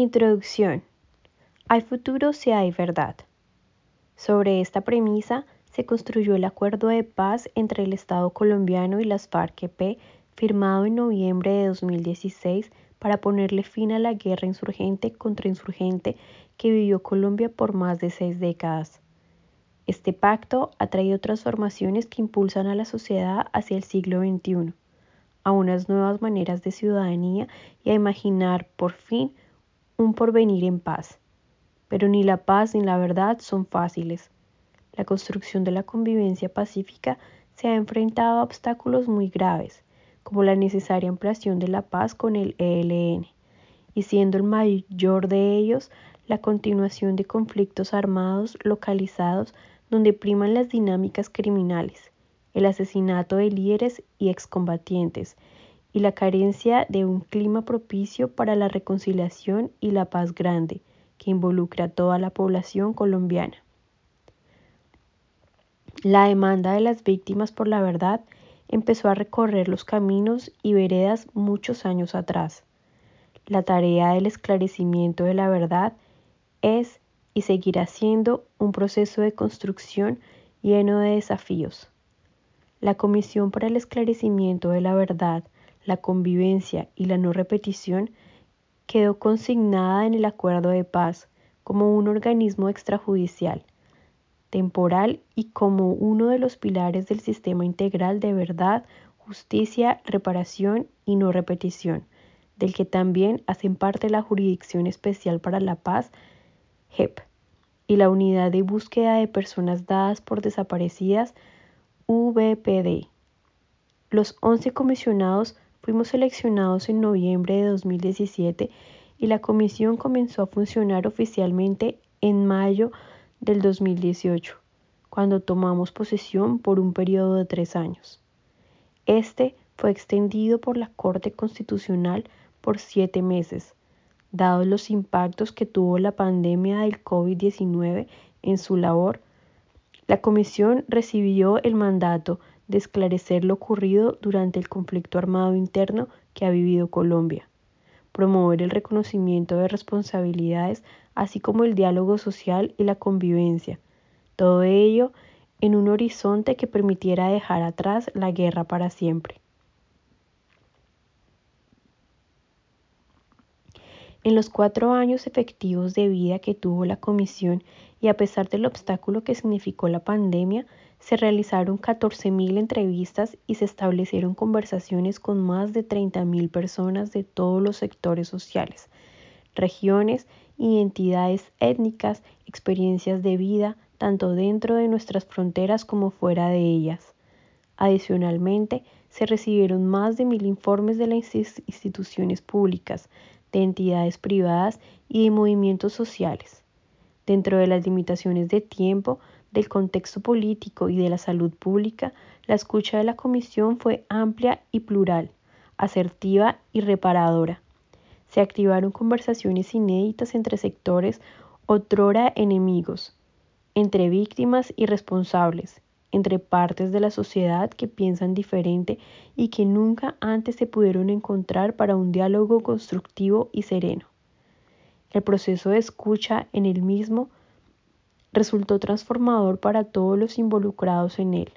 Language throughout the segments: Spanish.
Introducción. Hay futuro si hay verdad. Sobre esta premisa se construyó el acuerdo de paz entre el Estado colombiano y las FARC-EP firmado en noviembre de 2016 para ponerle fin a la guerra insurgente contra insurgente que vivió Colombia por más de seis décadas. Este pacto ha traído transformaciones que impulsan a la sociedad hacia el siglo XXI, a unas nuevas maneras de ciudadanía y a imaginar por fin un porvenir en paz. Pero ni la paz ni la verdad son fáciles. La construcción de la convivencia pacífica se ha enfrentado a obstáculos muy graves, como la necesaria ampliación de la paz con el ELN, y siendo el mayor de ellos la continuación de conflictos armados localizados donde priman las dinámicas criminales, el asesinato de líderes y excombatientes, y la carencia de un clima propicio para la reconciliación y la paz grande, que involucra a toda la población colombiana. La demanda de las víctimas por la verdad empezó a recorrer los caminos y veredas muchos años atrás. La tarea del esclarecimiento de la verdad es y seguirá siendo un proceso de construcción lleno de desafíos. La Comisión para el Esclarecimiento de la Verdad la convivencia y la no repetición quedó consignada en el acuerdo de paz como un organismo extrajudicial, temporal y como uno de los pilares del sistema integral de verdad, justicia, reparación y no repetición, del que también hacen parte la Jurisdicción Especial para la Paz, JEP, y la Unidad de Búsqueda de Personas Dadas por Desaparecidas, VPD. Los 11 comisionados Fuimos seleccionados en noviembre de 2017 y la comisión comenzó a funcionar oficialmente en mayo del 2018, cuando tomamos posesión por un periodo de tres años. Este fue extendido por la Corte Constitucional por siete meses, dados los impactos que tuvo la pandemia del COVID-19 en su labor. La comisión recibió el mandato de esclarecer lo ocurrido durante el conflicto armado interno que ha vivido Colombia, promover el reconocimiento de responsabilidades, así como el diálogo social y la convivencia, todo ello en un horizonte que permitiera dejar atrás la guerra para siempre. En los cuatro años efectivos de vida que tuvo la comisión y a pesar del obstáculo que significó la pandemia, se realizaron 14.000 entrevistas y se establecieron conversaciones con más de 30.000 personas de todos los sectores sociales, regiones identidades étnicas, experiencias de vida, tanto dentro de nuestras fronteras como fuera de ellas. Adicionalmente, se recibieron más de mil informes de las instituciones públicas, de entidades privadas y de movimientos sociales. Dentro de las limitaciones de tiempo, del contexto político y de la salud pública, la escucha de la Comisión fue amplia y plural, asertiva y reparadora. Se activaron conversaciones inéditas entre sectores otrora enemigos, entre víctimas y responsables, entre partes de la sociedad que piensan diferente y que nunca antes se pudieron encontrar para un diálogo constructivo y sereno. El proceso de escucha en el mismo resultó transformador para todos los involucrados en él.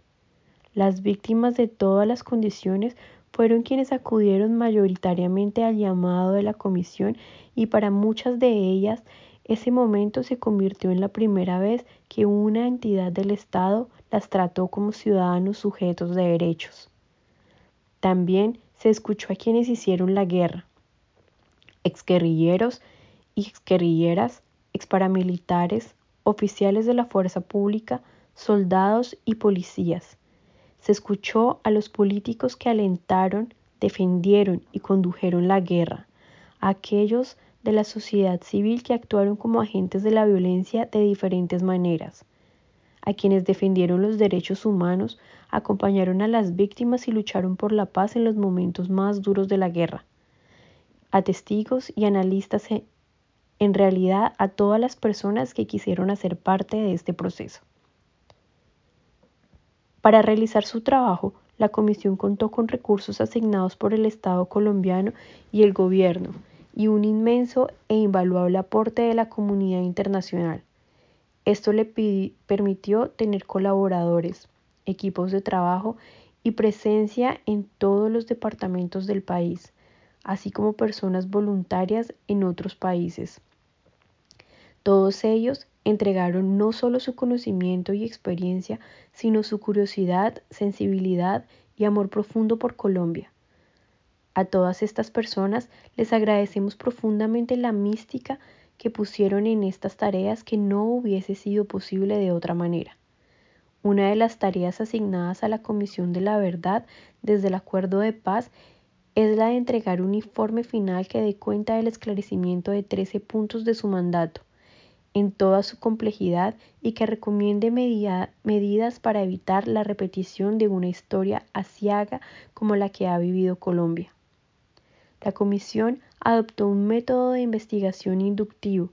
Las víctimas de todas las condiciones fueron quienes acudieron mayoritariamente al llamado de la comisión y para muchas de ellas ese momento se convirtió en la primera vez que una entidad del Estado las trató como ciudadanos sujetos de derechos. También se escuchó a quienes hicieron la guerra, exguerrilleros y exguerrilleras, exparamilitares, oficiales de la fuerza pública, soldados y policías. Se escuchó a los políticos que alentaron, defendieron y condujeron la guerra, a aquellos de la sociedad civil que actuaron como agentes de la violencia de diferentes maneras, a quienes defendieron los derechos humanos, acompañaron a las víctimas y lucharon por la paz en los momentos más duros de la guerra, a testigos y analistas en realidad a todas las personas que quisieron hacer parte de este proceso. Para realizar su trabajo, la comisión contó con recursos asignados por el Estado colombiano y el gobierno, y un inmenso e invaluable aporte de la comunidad internacional. Esto le permitió tener colaboradores, equipos de trabajo y presencia en todos los departamentos del país, así como personas voluntarias en otros países. Todos ellos entregaron no solo su conocimiento y experiencia, sino su curiosidad, sensibilidad y amor profundo por Colombia. A todas estas personas les agradecemos profundamente la mística que pusieron en estas tareas que no hubiese sido posible de otra manera. Una de las tareas asignadas a la Comisión de la Verdad desde el Acuerdo de Paz es la de entregar un informe final que dé cuenta del esclarecimiento de 13 puntos de su mandato, en toda su complejidad y que recomiende medidas para evitar la repetición de una historia asiaga como la que ha vivido Colombia. La comisión adoptó un método de investigación inductivo,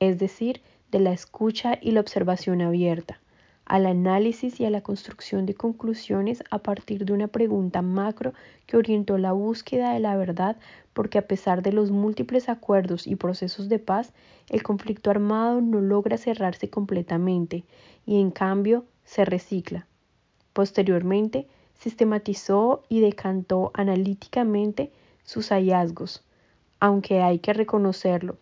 es decir, de la escucha y la observación abierta, al análisis y a la construcción de conclusiones a partir de una pregunta macro que orientó la búsqueda de la verdad porque a pesar de los múltiples acuerdos y procesos de paz, el conflicto armado no logra cerrarse completamente y en cambio se recicla. Posteriormente, sistematizó y decantó analíticamente sus hallazgos, aunque hay que reconocerlo.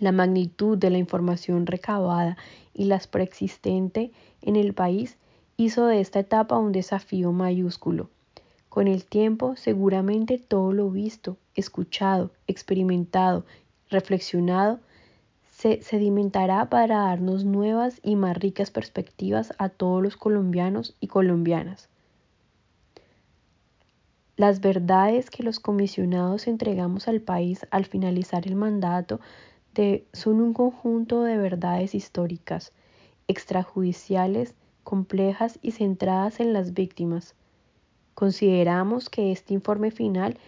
La magnitud de la información recabada y las preexistente en el país hizo de esta etapa un desafío mayúsculo. Con el tiempo, seguramente todo lo visto, escuchado, experimentado, reflexionado, se sedimentará para darnos nuevas y más ricas perspectivas a todos los colombianos y colombianas. Las verdades que los comisionados entregamos al país al finalizar el mandato son un conjunto de verdades históricas, extrajudiciales, complejas y centradas en las víctimas. Consideramos que este informe final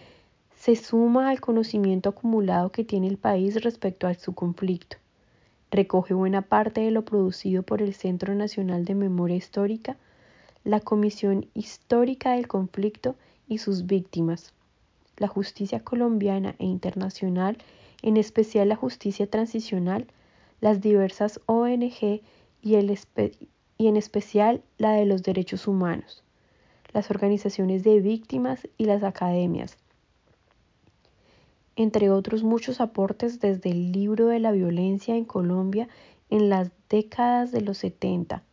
se suma al conocimiento acumulado que tiene el país respecto a su conflicto. Recoge buena parte de lo producido por el Centro Nacional de Memoria Histórica, la Comisión Histórica del Conflicto y sus víctimas. La justicia colombiana e internacional, en especial la justicia transicional, las diversas ONG y, y en especial la de los derechos humanos, las organizaciones de víctimas y las academias, entre otros muchos aportes desde el libro de la violencia en Colombia en las décadas de los 70.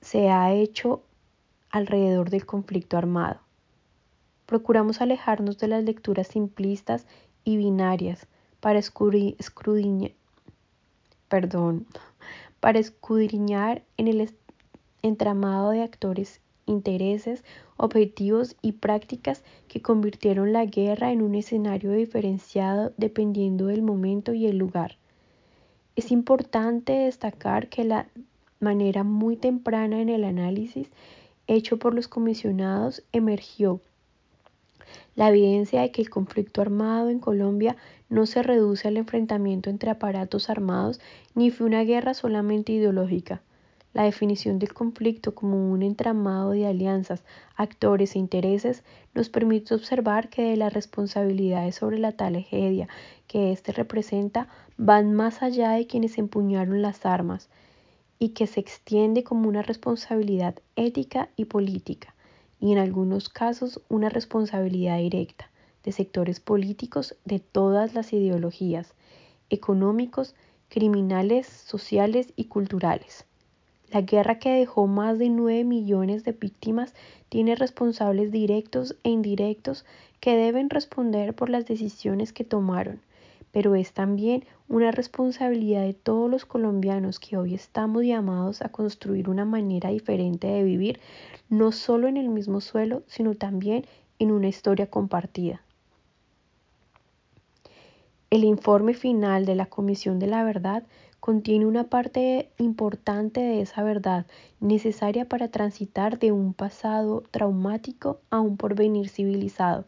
Se ha hecho alrededor del conflicto armado. Procuramos alejarnos de las lecturas simplistas y binarias para escudriñar, perdón, para escudriñar en el entramado de actores, intereses, objetivos y prácticas que convirtieron la guerra en un escenario diferenciado dependiendo del momento y el lugar. Es importante destacar que la manera muy temprana en el análisis hecho por los comisionados emergió la evidencia de que el conflicto armado en Colombia no se reduce al enfrentamiento entre aparatos armados ni fue una guerra solamente ideológica. La definición del conflicto como un entramado de alianzas, actores e intereses nos permite observar que de las responsabilidades sobre la tragedia que éste representa van más allá de quienes empuñaron las armas, y que se extiende como una responsabilidad ética y política, y en algunos casos una responsabilidad directa de sectores políticos de todas las ideologías, económicos, criminales, sociales y culturales. La guerra que dejó más de 9 millones de víctimas tiene responsables directos e indirectos que deben responder por las decisiones que tomaron, pero es también una responsabilidad de todos los colombianos que hoy estamos llamados a construir una manera diferente de vivir, no solo en el mismo suelo, sino también en una historia compartida. El informe final de la Comisión de la Verdad contiene una parte importante de esa verdad necesaria para transitar de un pasado traumático a un porvenir civilizado,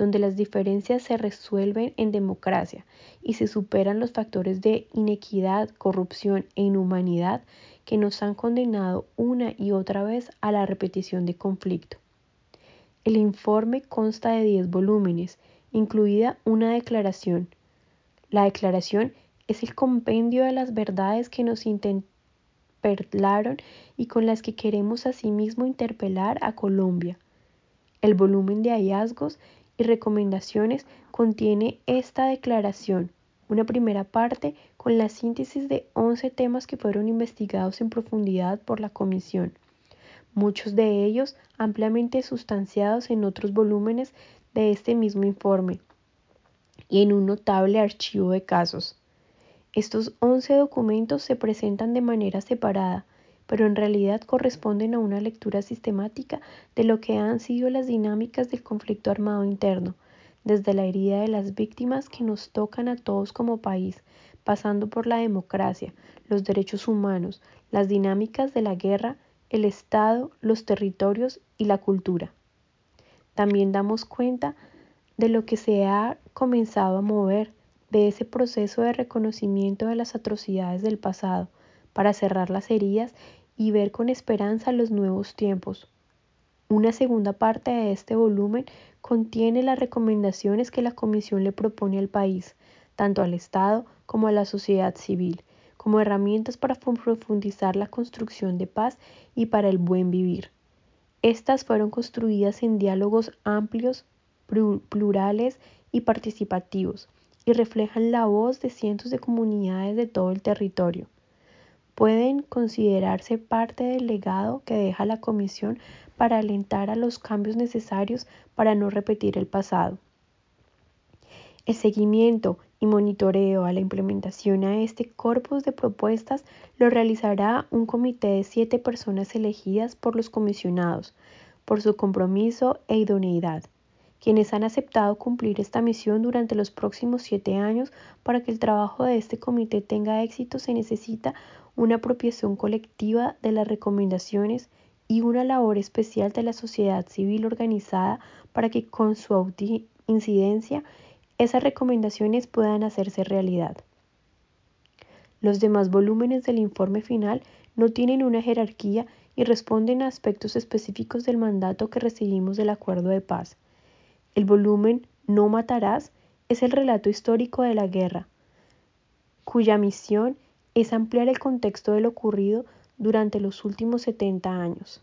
donde las diferencias se resuelven en democracia y se superan los factores de inequidad, corrupción e inhumanidad que nos han condenado una y otra vez a la repetición de conflicto. El informe consta de 10 volúmenes incluida una declaración. La declaración es el compendio de las verdades que nos interpelaron y con las que queremos asimismo interpelar a Colombia. El volumen de hallazgos y recomendaciones contiene esta declaración, una primera parte con la síntesis de 11 temas que fueron investigados en profundidad por la Comisión, muchos de ellos ampliamente sustanciados en otros volúmenes de este mismo informe y en un notable archivo de casos. Estos 11 documentos se presentan de manera separada, pero en realidad corresponden a una lectura sistemática de lo que han sido las dinámicas del conflicto armado interno, desde la herida de las víctimas que nos tocan a todos como país, pasando por la democracia, los derechos humanos, las dinámicas de la guerra, el Estado, los territorios y la cultura. También damos cuenta de lo que se ha comenzado a mover, de ese proceso de reconocimiento de las atrocidades del pasado, para cerrar las heridas y ver con esperanza los nuevos tiempos. Una segunda parte de este volumen contiene las recomendaciones que la Comisión le propone al país, tanto al Estado como a la sociedad civil, como herramientas para profundizar la construcción de paz y para el buen vivir. Estas fueron construidas en diálogos amplios, plurales y participativos, y reflejan la voz de cientos de comunidades de todo el territorio pueden considerarse parte del legado que deja la Comisión para alentar a los cambios necesarios para no repetir el pasado. El seguimiento y monitoreo a la implementación a este corpus de propuestas lo realizará un comité de siete personas elegidas por los comisionados, por su compromiso e idoneidad, quienes han aceptado cumplir esta misión durante los próximos siete años para que el trabajo de este comité tenga éxito se necesita una apropiación colectiva de las recomendaciones y una labor especial de la sociedad civil organizada para que con su incidencia esas recomendaciones puedan hacerse realidad. Los demás volúmenes del informe final no tienen una jerarquía y responden a aspectos específicos del mandato que recibimos del acuerdo de paz. El volumen No matarás es el relato histórico de la guerra, cuya misión es ampliar el contexto de lo ocurrido durante los últimos 70 años.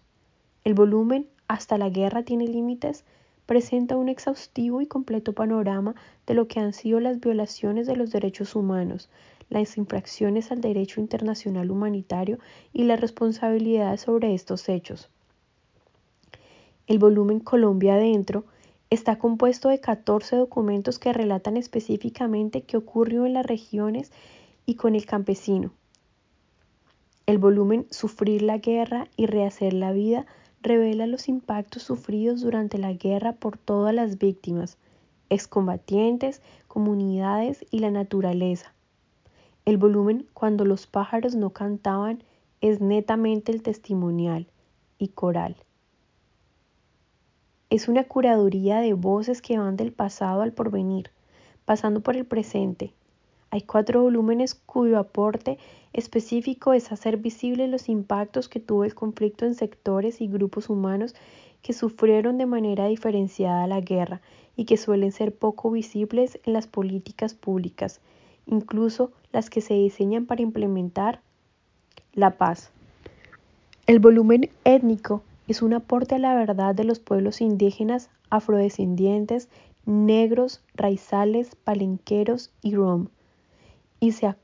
El volumen Hasta la guerra tiene límites presenta un exhaustivo y completo panorama de lo que han sido las violaciones de los derechos humanos, las infracciones al derecho internacional humanitario y las responsabilidades sobre estos hechos. El volumen Colombia Adentro está compuesto de 14 documentos que relatan específicamente qué ocurrió en las regiones y con el campesino. El volumen Sufrir la guerra y rehacer la vida revela los impactos sufridos durante la guerra por todas las víctimas, excombatientes, comunidades y la naturaleza. El volumen Cuando los pájaros no cantaban es netamente el testimonial y coral. Es una curaduría de voces que van del pasado al porvenir, pasando por el presente, hay cuatro volúmenes cuyo aporte específico es hacer visibles los impactos que tuvo el conflicto en sectores y grupos humanos que sufrieron de manera diferenciada la guerra y que suelen ser poco visibles en las políticas públicas, incluso las que se diseñan para implementar la paz. El volumen étnico es un aporte a la verdad de los pueblos indígenas, afrodescendientes, negros, raizales, palenqueros y rom y se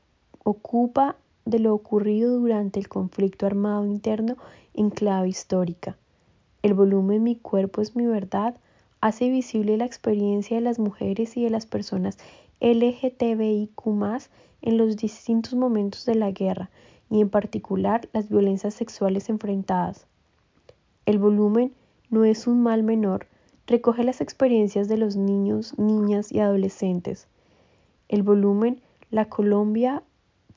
ocupa de lo ocurrido durante el conflicto armado interno en clave histórica. El volumen Mi cuerpo es mi verdad hace visible la experiencia de las mujeres y de las personas LGTBIQ en los distintos momentos de la guerra y en particular las violencias sexuales enfrentadas. El volumen no es un mal menor, recoge las experiencias de los niños, niñas y adolescentes. El volumen la Colombia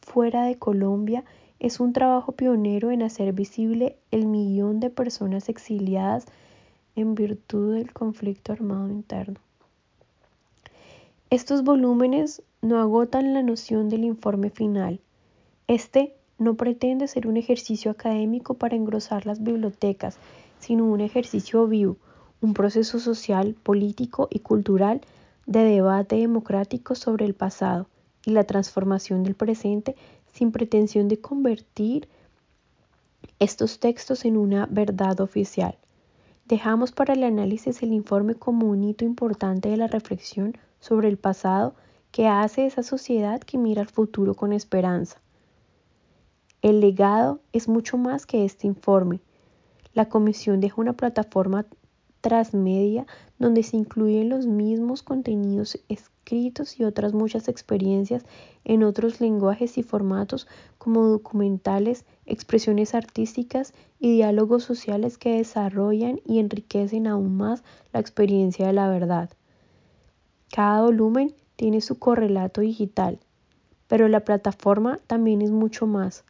fuera de Colombia es un trabajo pionero en hacer visible el millón de personas exiliadas en virtud del conflicto armado interno. Estos volúmenes no agotan la noción del informe final. Este no pretende ser un ejercicio académico para engrosar las bibliotecas, sino un ejercicio vivo, un proceso social, político y cultural de debate democrático sobre el pasado y la transformación del presente sin pretensión de convertir estos textos en una verdad oficial. Dejamos para el análisis el informe como un hito importante de la reflexión sobre el pasado que hace esa sociedad que mira al futuro con esperanza. El legado es mucho más que este informe. La comisión deja una plataforma transmedia donde se incluyen los mismos contenidos escritos y otras muchas experiencias en otros lenguajes y formatos como documentales, expresiones artísticas y diálogos sociales que desarrollan y enriquecen aún más la experiencia de la verdad. Cada volumen tiene su correlato digital, pero la plataforma también es mucho más.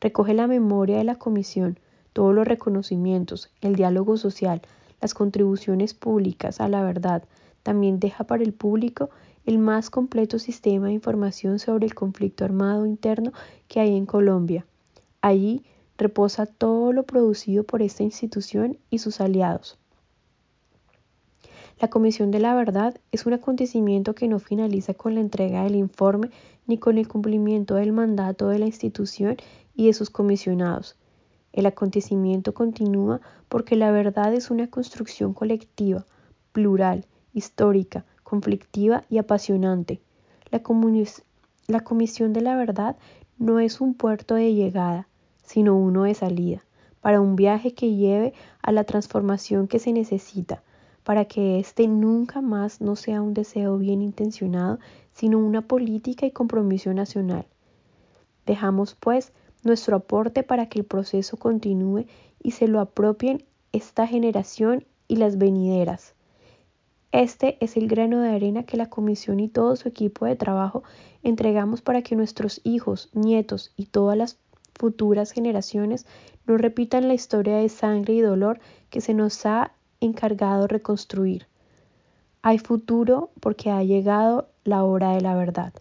Recoge la memoria de la comisión, todos los reconocimientos, el diálogo social, las contribuciones públicas a la verdad. También deja para el público el más completo sistema de información sobre el conflicto armado interno que hay en Colombia. Allí reposa todo lo producido por esta institución y sus aliados. La Comisión de la Verdad es un acontecimiento que no finaliza con la entrega del informe ni con el cumplimiento del mandato de la institución y de sus comisionados. El acontecimiento continúa porque la verdad es una construcción colectiva, plural, histórica, conflictiva y apasionante. La, Comisión de la Verdad no es un puerto de llegada, sino uno de salida, para un viaje que lleve a la transformación que se necesita, para que éste nunca más no sea un deseo bien intencionado, sino una política y compromiso nacional. Dejamos, pues, nuestro aporte para que el proceso continúe y se lo apropien esta generación y las venideras. Este es el grano de arena que la Comisión y todo su equipo de trabajo entregamos para que nuestros hijos, nietos y todas las futuras generaciones no repitan la historia de sangre y dolor que se nos ha encargado reconstruir. Hay futuro porque ha llegado la hora de la verdad.